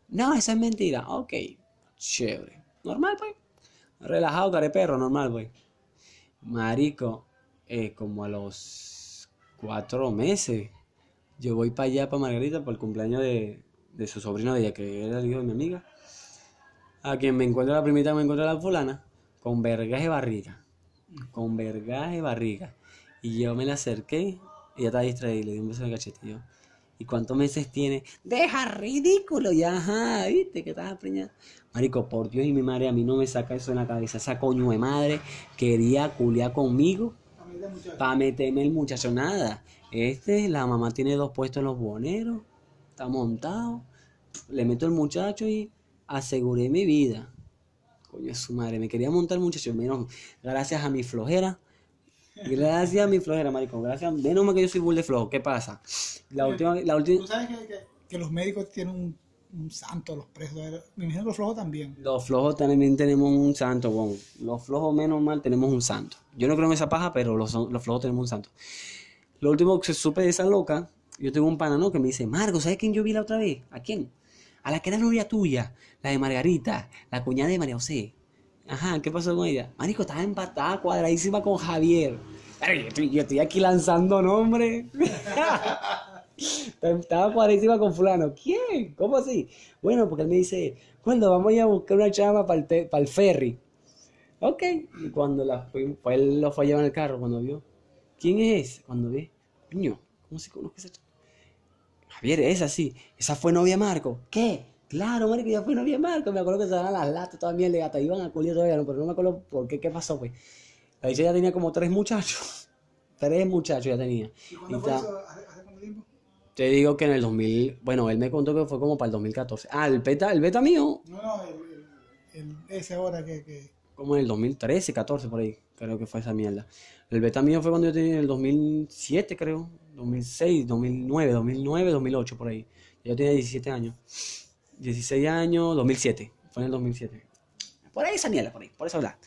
No, eso es mentira. Ok, chévere. Normal, pues. Relajado, careperro, normal, pues. Marico, eh, como a los cuatro meses, yo voy para allá, para Margarita, por el cumpleaños de, de su sobrino de ella, que era el hijo de mi amiga. A quien me encuentra la primita, me encuentra la fulana, con vergas de barriga. Con vergas de barriga. Y yo me la acerqué, ella estaba distraída, y le di un beso en el cachete. y yo, ¿Y cuántos meses tiene? Deja ridículo, ya, ajá, viste que estás preñada. Marico, por Dios y mi madre, a mí no me saca eso en la cabeza. Esa coño de madre quería culiar conmigo para meterme el muchacho. Nada. Este, la mamá tiene dos puestos en los buhoneros, está montado. Le meto el muchacho y aseguré mi vida. Coño de su madre, me quería montar el muchacho. Menos, gracias a mi flojera. Gracias a mi flojera, marico. Gracias. Menos mal que yo soy bull de flojo. ¿Qué pasa? La última, la última. Tú sabes que, que- que los médicos tienen un, un santo, los presos. Me imagino que los flojos también. Los flojos también tenemos un santo, bon. Los flojos, menos mal, tenemos un santo. Yo no creo en esa paja, pero los, los flojos tenemos un santo. Lo último que supe de esa loca, yo tengo un pana, ¿no? Que me dice, Marco, ¿sabes quién yo vi la otra vez? ¿A quién? A la que era novia tuya, la de Margarita, la cuñada de María José. Ajá, ¿qué pasó con ella? Marico, estaba empatada, cuadradísima con Javier. Ay, yo, estoy, yo estoy aquí lanzando nombres. *laughs* Estaba cuadrísima con fulano. ¿Quién? ¿Cómo así? Bueno, porque él me dice, cuando vamos a ir a buscar una chama para el, para el ferry. Ok. Y cuando la pues él lo fue a llevar en el carro, cuando vio. ¿Quién es? Cuando ve, niño, ¿cómo se conoce esa chama? Javier, esa sí. Esa fue novia Marco. ¿Qué? Claro, marico, ya fue novia de Marco. Me acuerdo que se daban las latas toda mierda, gata. Iban a culiar todavía, pero no me acuerdo por qué, qué pasó, pues. La dicha ya tenía como tres muchachos. *laughs* Tres muchachos ya tenía. ¿Y cuándo fue eso? ¿Hace, hace cuánto tiempo? te digo que en el 2000, bueno, él me contó que fue como para el 2014. Ah, el beta, el beta mío, No, no, el, el- el- ese ahora que, que como en el 2013, 14 por ahí, creo que fue esa mierda. El beta mío fue cuando yo tenía en el 2007, creo, 2006, 2009, 2009, 2008 por ahí. Yo tenía 17 años. 16 años, 2007, fue en el 2007. Por ahí esa mierda, por ahí, por eso hablar.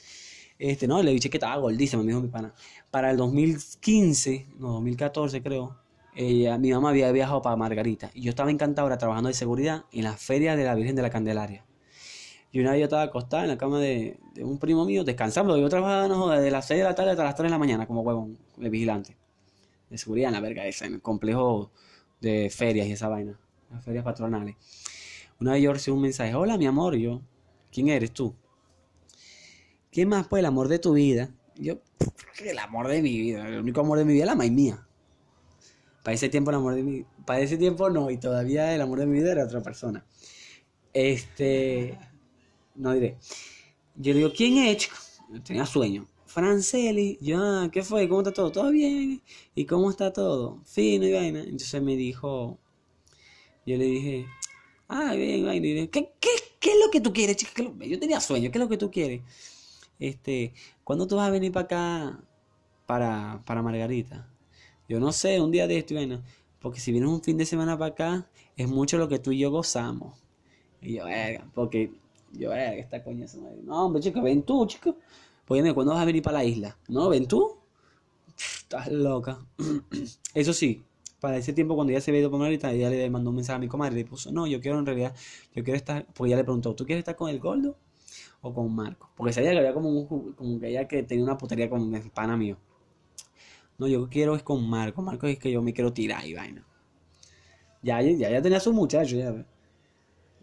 Este, no, le dije que estaba gordísima, me dijo mi pana. Para el 2015, no, 2014 creo, ella, mi mamá había viajado para Margarita y yo estaba encantadora trabajando de seguridad en la feria de la Virgen de la Candelaria. Y una vez yo estaba acostada en la cama de, de un primo mío, descansando. Yo trabajaba, no joda, de las 6 de la tarde hasta las 3 de la mañana, como huevón, de vigilante. De seguridad en la verga esa, en el complejo de ferias y esa vaina. Las ferias patronales. Una vez yo recibí un mensaje, hola mi amor, yo, ¿quién eres tú? ¿Quién más pues el amor de tu vida? Yo, el amor de mi vida, el único amor de mi vida es la maíz mía. Para ese tiempo el amor de mi para ese tiempo no, y todavía el amor de mi vida era otra persona. Este, no diré. Yo le digo, ¿quién es? tenía sueño. Franceli, yo, ah, ¿qué fue? ¿Cómo está todo? ¿Todo bien? ¿Y cómo está todo? Fino y vaina. Entonces me dijo, yo le dije, ah, bien, vaina. Y dije, ¿qué, qué, qué es lo que tú quieres, chica? ¿Qué es lo- Yo tenía sueño, ¿qué es lo que tú quieres? Este, ¿cuándo tú vas a venir para acá, para, para Margarita? Yo no sé, un día de esto, vaina. Porque si vienes un fin de semana para acá, es mucho lo que tú y yo gozamos. Y yo, verga, porque yo, verga, esta coña se me... No, hombre, chico, ven tú, chico. Pues ¿cuándo vas a venir para la isla? No, ven tú. Estás loca. *clears throat* Eso sí, para ese tiempo, cuando ya se había ido para Margarita, ella le mandó un mensaje a mi comadre y le puso, no, yo quiero en realidad, yo quiero estar, porque ella le preguntó, ¿tú quieres estar con el gordo o con Marco? Porque sabía que había como, un, como que ella que tenía una putería con el pana mío. No, yo quiero es con Marco. Marco es que yo me quiero tirar y vaina. Ya, ya, ya tenía su muchacho, ya. ve.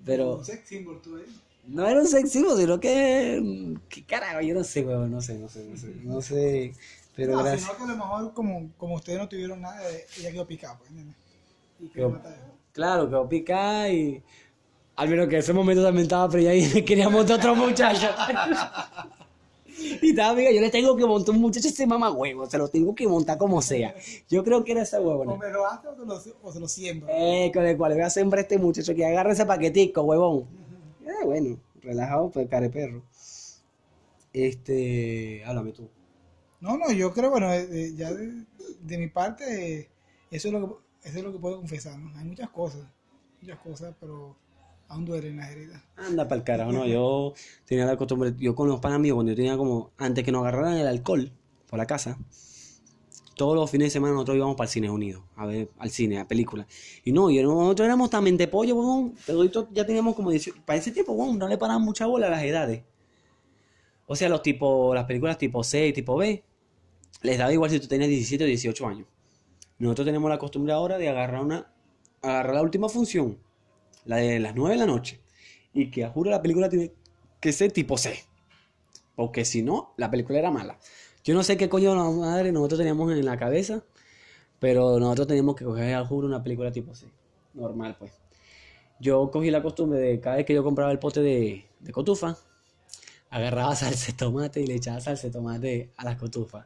Pero sex symbol tú ahí. no era un sex symbol, sino que. ¿Qué carajo? Yo no sé, weón. No sé, no sé, no sé. No sé. Pero no, gracias. sino que a lo mejor como, como ustedes no tuvieron nada, eh, ella quedó picada, pues, ¿entiendes? Y Quedó-. Claro, quedó picada y. Al menos que en ese momento también estaba fría y quería montar otro *laughs* muchacho. y estaba, amiga, yo le tengo que montar un muchacho ese mamá huevo, se lo tengo que montar como sea. Yo creo que era esa O huevona. me lo hace o se lo, o se lo siembra. Eh, con el cual voy a sembrar a este muchacho que agarre ese paquetico, huevón. Eh, bueno, relajado, pues care perro. Este, háblame tú. No, no, yo creo, bueno, eh, eh, ya de, mi parte, eso es, lo que, eso es lo que puedo confesar, ¿no? Hay muchas cosas, muchas cosas, pero aún duelen las heridas. Anda para el carajo, no. Yo tenía la costumbre, yo con los panas míos, cuando yo tenía como, antes que nos agarraran el alcohol por la casa, todos los fines de semana nosotros íbamos para el Cine Unido, a ver, al cine, a películas. Y no, y nosotros éramos también de pollo, weón. Ya teníamos como 18, para ese tiempo, weón, no le paraban mucha bola a las edades. O sea, los tipos, las películas tipo C y tipo B, les daba igual si tú tenías 17 o 18 años. Nosotros tenemos la costumbre ahora de agarrar una, agarrar la última función, la de las 9 de la noche, y que a juro la película tiene que ser tipo C. Porque si no, la película era mala. Yo no sé qué coño la madre nosotros teníamos en la cabeza, pero nosotros teníamos que coger a juro una película tipo C. Normal, pues. Yo cogí la costumbre de cada vez que yo compraba el pote de, de cotufa, agarraba salsa de tomate y le echaba salsa de tomate a las cotufas.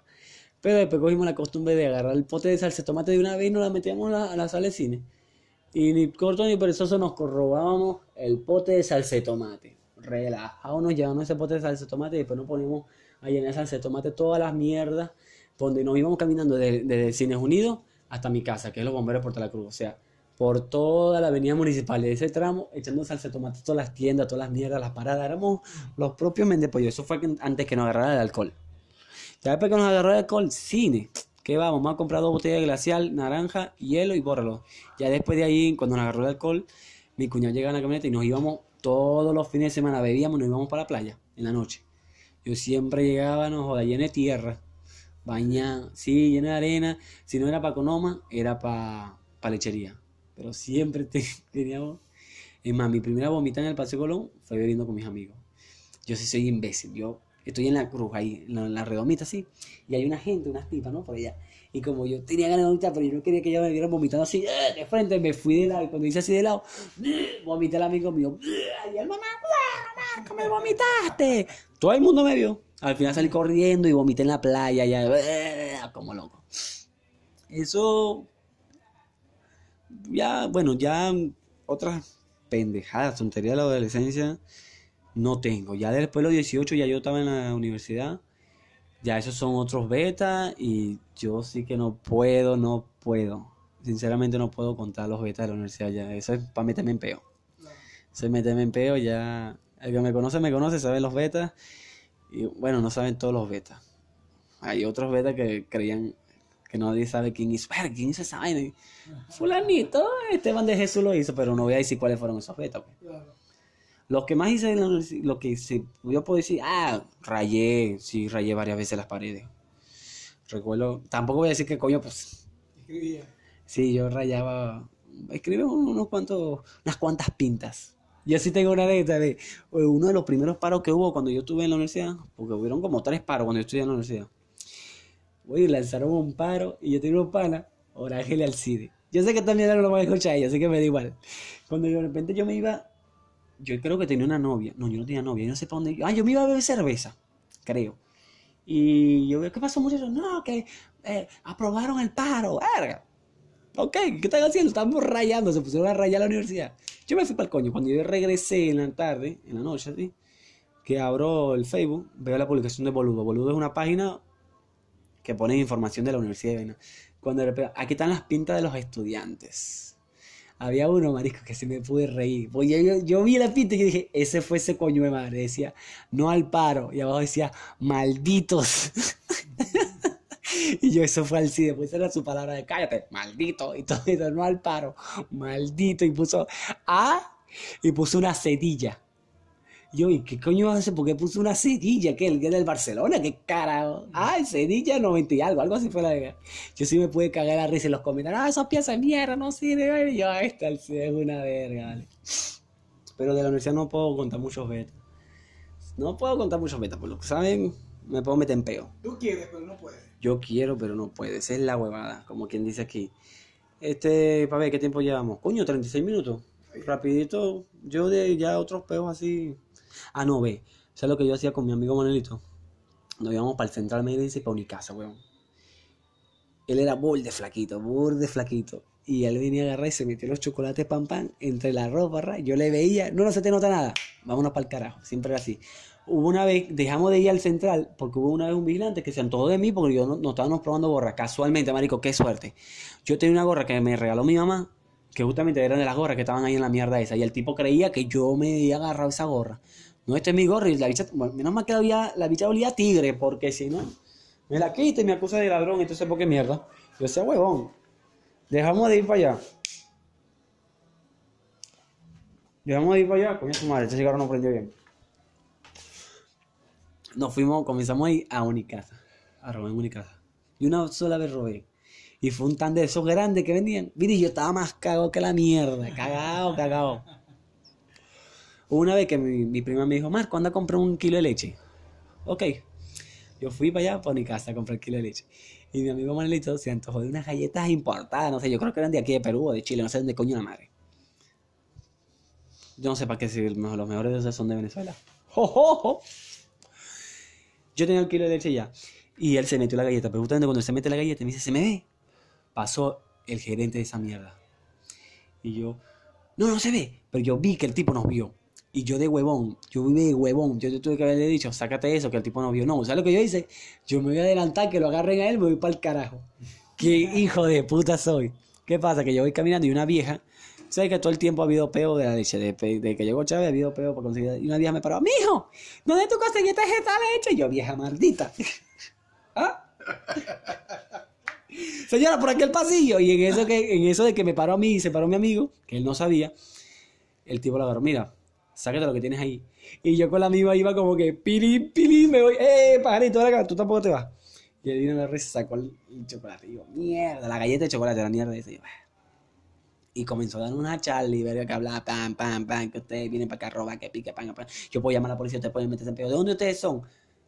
Pero después cogimos la costumbre de agarrar el pote de salsa tomate de una vez y nos la metíamos a la, a la sala de cine. Y ni corto ni perezoso nos corrobábamos el pote de salsa de tomate. Relajados nos llevamos ese pote de salsa de tomate y después nos poníamos en esa salsa de tomate todas las mierdas. Donde nos íbamos caminando desde, desde Cines Unidos hasta mi casa, que es los bomberos de Puerto La Cruz. O sea, por toda la avenida municipal de ese tramo, echando salsa de tomate, todas las tiendas, todas las mierdas, las paradas. Éramos los propios mendepollos. Eso fue antes que nos agarrara el alcohol. Ya después que nos agarró el alcohol, cine. ¿Qué vamos? Vamos a comprar dos botellas de glacial, naranja, hielo y bórralo. Ya después de ahí, cuando nos agarró el alcohol, mi cuñado llega en la camioneta y nos íbamos todos los fines de semana, bebíamos, nos íbamos para la playa en la noche. Yo siempre llegaba, no joda, lleno de tierra, bañado, sí, lleno de arena. Si no era para Conoma, era para lechería. Pero siempre te- *laughs* teníamos. Es más, mi primera vomita en el Paseo Colón fue bebiendo con mis amigos. Yo sí soy imbécil. Yo estoy en la cruz, ahí, en la, redomita así, y hay una gente, unas tipas, ¿no? Por allá. Y como yo tenía ganas de vomitar, pero yo no quería que ellas me vieran vomitando así, ¡eh! de frente, me fui de lado, y cuando hice así de lado, ¡eh! vomité al amigo mío, ¡eh! y el mamá, ¡ah, mamá, me vomitaste! Todo el mundo me vio. Al final salí corriendo y vomité en la playa, ya, ¡eh! como loco. Eso, ya, bueno, ya otras pendejadas, tonterías de la adolescencia, no tengo. Ya después de los 18 ya yo estaba en la universidad. Ya esos son otros betas y yo sí que no puedo, no puedo. Sinceramente no puedo contar los betas de la universidad ya. Eso es para meterme en peo. Es meterme en peo ya. El que me conoce, me conoce, sabe los betas. Y bueno, no saben todos los betas. Hay otros betas que creían que nadie sabe quién hizo. ¿quién hizo esa vaina? Fulanito, Esteban de Jesús lo hizo, pero no voy a decir cuáles fueron esos betas. pues. Lo que más hice en la universidad, lo que se, yo puedo decir, ah, rayé, sí, rayé varias veces las paredes. Recuerdo, tampoco voy a decir que coño, pues, Escribía. sí, yo rayaba, escribí unos cuantos, unas cuantas pintas. Yo sí tengo una anécdota de eh, uno de los primeros paros que hubo cuando yo estuve en la universidad, porque hubieron como tres paros cuando yo estudié en la universidad. Oye, lanzaron un paro y yo tenía un pana, Orangel Alcide. Yo sé que también no lo van a escuchar ella, así que me da igual. Cuando yo, de repente yo me iba, yo creo que tenía una novia. No, yo no tenía novia, yo no sé para dónde. Ah, yo me iba a beber cerveza, creo. Y yo ¿qué pasó, muchachos? No, que eh, aprobaron el paro, verga. Ok, ¿qué están haciendo? Estamos rayando, se pusieron a rayar la universidad. Yo me fui para el coño. Cuando yo regresé en la tarde, en la noche, así, que abro el Facebook, veo la publicación de Boludo. Boludo es una página que pone información de la universidad. vaina. Cuando aquí están las pintas de los estudiantes. Había uno, marisco, que se me pude reír. Pues yo, yo, vi la pinta y dije, ese fue ese coño de madre. Decía, no al paro. Y abajo decía, malditos. *laughs* y yo, eso fue al CIDE. Pues esa era su palabra de cállate, maldito. Y todo eso, no al paro, maldito. Y puso A y puso una cedilla. Yo, ¿y qué coño vas a hacer? ¿Por qué puso una. ¿El que es del Barcelona? ¿Qué carajo? Ay, cedilla 90 y algo, algo así fue la de... Yo sí me pude cagar la risa en los comentarios. Ah, esos piezas de mierda, no sirve. Y yo, "Ah, esta es una verga, vale. Pero de la universidad no puedo contar muchos betas. No puedo contar muchos betas, por lo que saben, me puedo meter en peo. Tú quieres, pero no puedes. Yo quiero, pero no puedo. Esa es la huevada, como quien dice aquí. Este, para ver qué tiempo llevamos. Coño, 36 minutos. Rapidito. Yo de ya otros peos así. Ah, no, ve. ¿Sabes lo que yo hacía con mi amigo Manuelito? Nos íbamos para el Central Médica y para Unicasa, weón. Él era burde flaquito, burde flaquito. Y él venía a agarrar y se metió los chocolates pan pan entre la ropa, ra. Yo le veía, no, no se te nota nada. Vámonos para el carajo. Siempre era así. Hubo una vez, dejamos de ir al central, porque hubo una vez un vigilante que se antojó de mí porque yo no, no estábamos probando gorra. Casualmente, marico, qué suerte. Yo tenía una gorra que me regaló mi mamá, que justamente eran de las gorras que estaban ahí en la mierda esa. Y el tipo creía que yo me había agarrado esa gorra. No, este es mi gorra. Y la bicha, bueno, menos mal que la, había- la bicha olía tigre, porque si no, me la quita y me acusa de ladrón. Entonces, ¿por qué mierda? Yo decía, huevón, dejamos de ir para allá. Dejamos de ir para allá. Coño, su madre, este cigarro no prendió bien. Nos fuimos, comenzamos a ir a Unicasa. A robar en Unicasa. Y una sola vez robé. Y fue un tan de esos grandes que vendían. Mire, yo estaba más cagado que la mierda. Cagado, cagado. Una vez que mi, mi prima me dijo, Marco, anda a comprar un kilo de leche. Ok. Yo fui para allá, para mi casa, a comprar el kilo de leche. Y mi amigo Manuelito se antojó de unas galletas importadas. No sé, yo creo que eran de aquí de Perú o de Chile. No sé dónde coño la madre. Yo no sé para qué si los mejores de esos son de Venezuela. ¡Jo, jo, jo! Yo tenía el kilo de leche ya. Y él se metió la galleta. Pero justamente cuando se mete la galleta, me dice, ¿se me ve? Pasó el gerente de esa mierda. Y yo, no, no se ve. Pero yo vi que el tipo nos vio. Y yo de huevón, yo vi de huevón. Yo te tuve que haberle dicho, sácate eso, que el tipo nos vio. No, ¿sabes lo que yo hice? Yo me voy a adelantar, que lo agarren a él, me voy para el carajo. ¿Qué *laughs* hijo de puta soy? ¿Qué pasa? Que yo voy caminando y una vieja, ¿sabes que todo el tiempo ha habido peo de la leche? De, que llegó Chávez ha habido peo para conseguir. Y una vieja me paró, mijo, ¿dónde tú conseguiste esta leche? Y yo, vieja maldita. *laughs* ¿Ah? *laughs* Señora, por aquí el pasillo. Y en eso, que, en eso de que me paró a mí y se paró mi amigo, que él no sabía, el tipo lo agarró, mira, sácate lo que tienes ahí. Y yo con la misma iba como que, pili, pili, me voy, eh, pajarito, acá, tú tampoco te vas. Y a la risa, sacó el, el chocolate. Y yo, mierda, la galleta de chocolate, la mierda "Ah". y comenzó a dar una charla y verga que hablaba, pam, pam, pam, que ustedes vienen para acá a robar, que pique, pam, pam. Yo puedo llamar a la policía, ustedes pueden meterse en pedo. ¿De dónde ustedes son?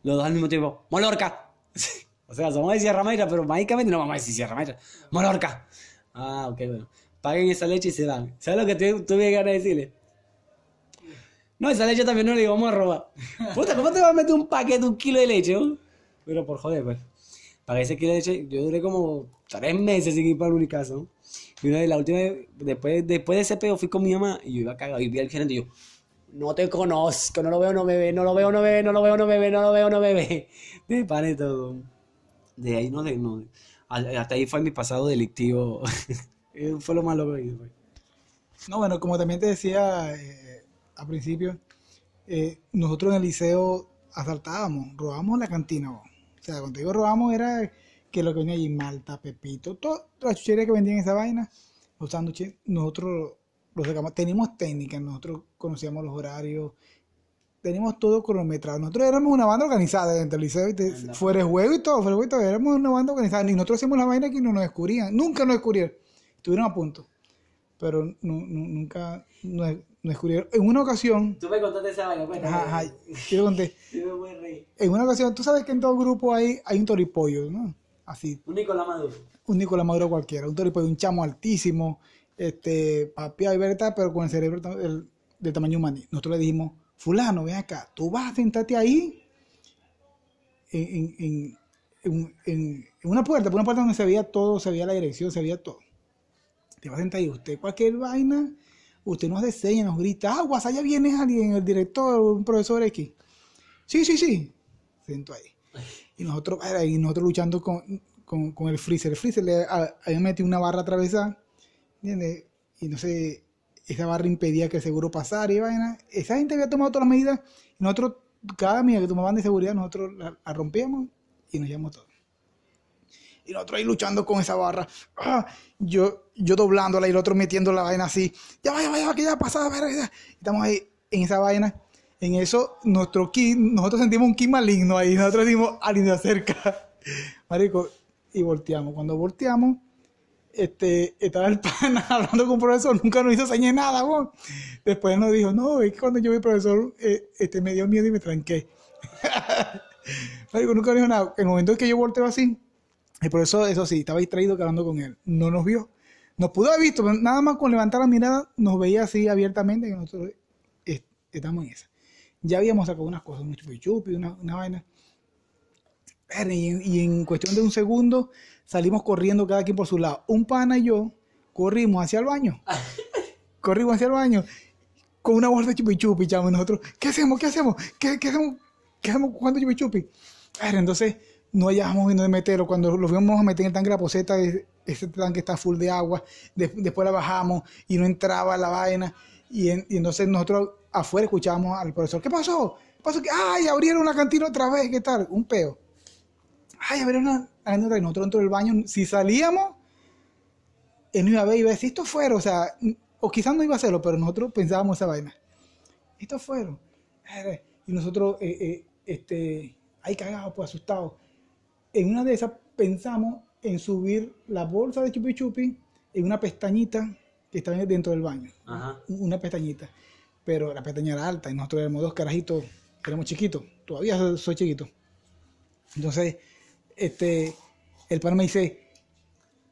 Los dos al mismo tiempo, Molorca. *laughs* o sea, somos de Sierra Maestra, pero mágicamente no vamos a decir Sierra Maestra. Molorca. Ah, ok, bueno. Paguen esa leche y se van. ¿Sabes lo que tu- tuve ganas de decirle? No, esa leche también no le vamos a robar. *laughs* Puta, ¿cómo te vas a meter un paquete, un kilo de leche? Pero por joder, pues. Pagué ese kilo de leche, yo duré como tres meses sin ir para el Unicaso. ¿no? Y una vez, la última vez, después, después de ese pedo, fui con mi mamá y yo iba cagado y vi al gerente y yo, no te conozco, no lo veo, no me ve, no lo veo, no me ve, no lo veo, no me ve, no lo veo, no me ve. *laughs* De pane todo. De ahí no, de, no. Hasta ahí fue mi pasado delictivo. *laughs* Fue lo más loco que hice. pues. No, bueno, como también te decía eh, al principio, eh, nosotros en el liceo asaltábamos, robábamos la cantina. bo. O sea, cuando digo robamos era que lo que venía allí, malta, pepito, toda la chuchería que vendían esa vaina, los sándwiches, nosotros lo sacamos. Teníamos técnica, nosotros conocíamos los horarios, teníamos todo cronometrado. Nosotros éramos una banda organizada dentro del liceo. Anda. fuera de juego y todo, fuera de juego y todo. Éramos una banda organizada. Y nosotros hacíamos la vaina que no nos descubrían. Nunca nos descubrieron. Estuvieron a punto. Pero nu- nu- nunca nos descubrieron. En una ocasión, Tú me contaste esa vaina, pues. ajá, ajá, yo te conté. *laughs* Yo me voy a reír. En una ocasión, tú sabes que en todo grupo hay, hay un toripollo, ¿no? Así, Un Nicolás Maduro. un Nicolás Maduro cualquiera, un toripollo, un chamo altísimo, este, papiado y verdad, pero con el cerebro el- de tamaño humano. Nosotros le dijimos, fulano, ven acá, tú vas a sentarte ahí en, en- en- en una puerta, por una puerta donde se veía todo, se veía la dirección, se veía todo. Te vas a sentar ahí, usted cualquier vaina, usted nos diseña, nos grita, aguas, allá viene alguien, el director, un profesor X. Sí, sí, sí. Sento ahí. Y nosotros, y nosotros luchando con, con, con el freezer. El freezer le a- habían metido una barra atravesada, ¿entiendes? Y no sé, esa barra impedía que el seguro pasara y vaina. Esa gente había tomado todas las medidas. Y nosotros, cada medida que tomaban de seguridad, nosotros la, la rompíamos y nos llevamos todo. Y nosotros ahí luchando con esa barra. Ah, yo, yo doblándola y el otro metiendo la vaina así. Ya vaya, vaya, que ya pasada. verga. Estamos ahí en esa vaina. En eso, nuestro ki, nosotros sentimos un ki maligno ahí. Nosotros dimos alguien se acerca. *laughs* Marico, y volteamos. Cuando volteamos, este, estaba el *laughs* pana hablando con un profesor, nunca nos hizo señas nada. Después nos dijo, no, es que cuando yo vi profesor, eh, este, me dio miedo y me tranqué. *laughs* Marico, nunca nos dijo nada. En el momento en que yo volteo así, el profesor, eso sí, estaba distraído hablando con él. No nos vio. Nos pudo haber visto, pero nada más con levantar la mirada, nos veía así abiertamente que nosotros eh, estamos en esa. Ya habíamos sacado unas cosas, un chupi chupi, una, una vaina. Y en, y en cuestión de un segundo salimos corriendo cada quien por su lado. Un pana y yo corrimos hacia el baño. *laughs* corrimos hacia el baño con una bolsa de chupi chupi, chamo. Y nosotros, ¿qué hacemos? ¿Qué hacemos? ¿Qué, qué hacemos? ¿Qué hacemos jugando chupi chupi? Entonces no hallábamos viendo de meterlo. Cuando lo fuimos a meter en el tanque de la poseta, ese tanque está full de agua. De- después la bajamos y no entraba la vaina. Y, en- entonces nosotros afuera escuchábamos al profesor, ¿qué pasó? ¿Qué pasó? ¡Ay, abrieron la cantina otra vez! ¿Qué tal? Un peo. ¡Ay, abrieron la cantina otra vez! Nosotros dentro del baño, si salíamos, él no iba a ver, iba a decir, esto fueron, o sea, o quizás no iba a hacerlo, pero nosotros pensábamos esa vaina. Estos fueron. Y nosotros, eh, eh, este, ahí cagados, pues asustados. En una de esas pensamos en subir la bolsa de chupi chupi en una pestañita que estaba dentro del baño Ajá. una pestañita, pero la pestaña era alta y nosotros éramos dos carajitos, éramos chiquitos, todavía soy, soy chiquito. Entonces, este, el pana me dice,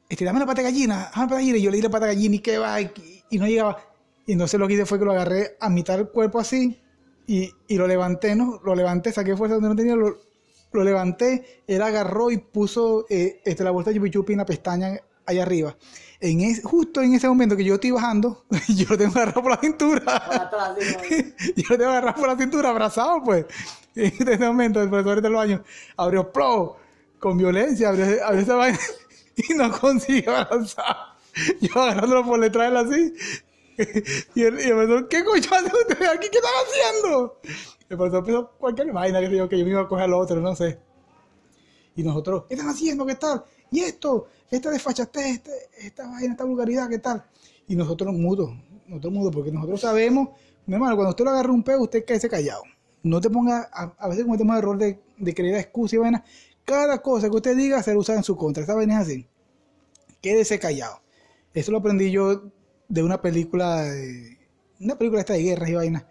este, dame la pata gallina, dame la pata gallina, y yo le di la pata gallina y que va, y, y no llegaba. Y entonces lo que hice fue que lo agarré a mitad del cuerpo así y, y lo levanté, ¿no? Lo levanté, saqué fuerza donde no tenía, lo, lo levanté, él agarró y puso eh, este, la bolsa de chupi en la pestaña allá arriba. En es, justo en ese momento que yo estoy bajando, *laughs* yo lo tengo agarrado por la cintura. Para atrás, sí, *laughs* yo lo tengo agarrado por la cintura, abrazado, pues. *laughs* En ese momento, el profesor del baño abrió ¡plo! con violencia, abrió, abrió esa vaina y no consiguió abrazar. Yo agarrándolo por detrás de él así. Y el, y el profesor, ¿qué coño hacen ustedes aquí? ¿Qué están haciendo? El profesor pensó cualquier vaina que, digo, que yo me iba a coger al otro, no sé. Y nosotros, ¿qué están haciendo? ¿Qué tal? ¿Y esto? Esta desfachatez, este, esta vaina, esta vulgaridad, ¿qué tal? Y nosotros mudos, nosotros mudos, porque nosotros sabemos, mi hermano, cuando usted lo agarra un peo, usted quédese callado. No te ponga, a, a veces cometemos error de, de creer excusa y vaina. Cada cosa que usted diga será usada en su contra. Esta vaina es así. Quédese callado. Eso lo aprendí yo de una película, una película esta de guerras y vaina.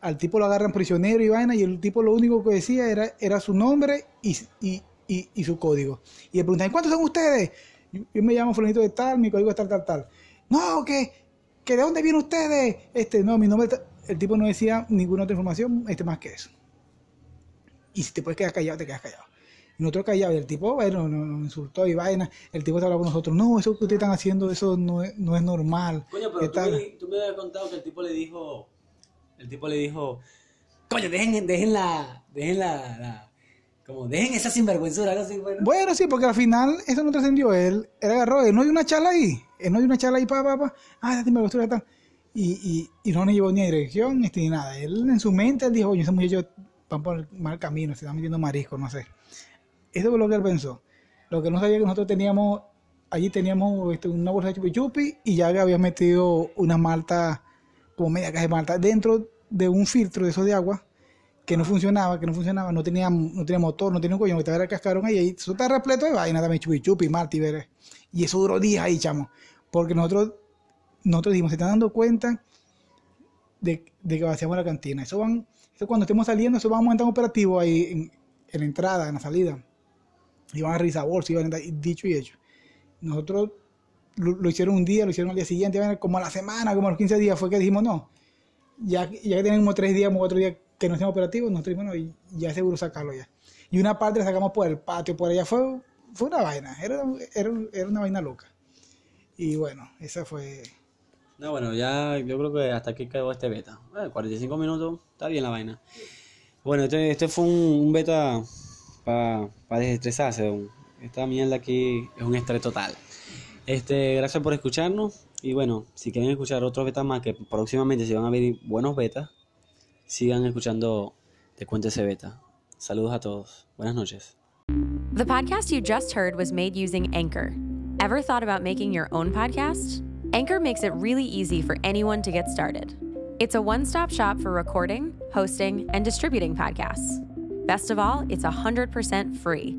Al tipo lo agarran prisionero y vaina, y el tipo lo único que decía era, era su nombre y, y, y, y su código. Y le preguntan, ¿cuántos son ustedes? Yo, yo me llamo fulanito de tal, mi código es tal, tal, tal. No, que, que de dónde vienen ustedes. Este, no, mi nombre. El tipo no decía ninguna otra información, este más que eso. Y si te puedes quedar callado, te quedas callado. Y nosotros callados, y el tipo, bueno, nos, insultó y vaina. El tipo hablaba con nosotros, no, eso que ustedes están haciendo, eso no es, no es normal. Coño, ¿Qué pero tú tal? me, tú me habías contado que el tipo le dijo. El tipo le dijo. Coño, dejen, dejen la. Dejen la, la- Como dejen esa sinvergüenzura, algo así, bueno. Bueno, sí, porque al final eso no trascendió. Él, él agarró, él no hay una charla ahí. Él no hay una charla ahí, pa, pa, pa. Ah, esa sinvergüenza tal. Y, y, y no nos llevó ni a dirección este, ni nada. Él en su mente él dijo, oye, ese muchacho van por el mal camino, se está metiendo marisco, no sé. Eso fue lo que él pensó. Lo que no sabía que nosotros teníamos allí teníamos este, una bolsa de chupi chupi y ya había metido una malta, como media caja de malta, dentro de un filtro de esos de agua que no funcionaba, que no funcionaba, no tenía, no tenía motor, no tenía un coño, que estaba el cascarón ahí, eso está repleto de vaina también, chupi chupi, malta y veres. Y eso duró días ahí, chamo. Porque nosotros, nosotros dijimos, se están dando cuenta de, de que vaciamos la cantina. Eso van, eso cuando estemos saliendo, eso vamos a entrar en operativo ahí en, en la entrada, en la salida. Iban a revisar bolsas, iban a entrar, y dicho y hecho. Nosotros lo, hicieron un día, lo hicieron al día siguiente, como a la semana, como a los 15 días, fue que dijimos, no, ya, ya que tenemos tres días, cuatro días que no estemos operativos, nosotros dijimos, no, y ya seguro sacarlo ya. Y una parte la sacamos por el patio, por allá, fue, fue una vaina, era, era, era una vaina loca. Y bueno, esa fue... No, bueno, ya yo creo que hasta aquí quedó este beta. Eh, 45 minutos, está bien la vaina. Bueno, este, este fue un, beta para desestresarse. un- Esta mierda aquí es un estrés total. Este, gracias por escucharnos. Y bueno, si quieren escuchar otros betas más, que próximamente se van a ver buenos betas, sigan escuchando Te Cuento ese beta. Saludos a todos. Buenas noches. The podcast you just heard was made using Anchor. Ever thought about making your own podcast? Anchor makes it really easy for anyone to get started. It's a one stop shop for recording, hosting, and distributing podcasts. Best of all, it's 100% free.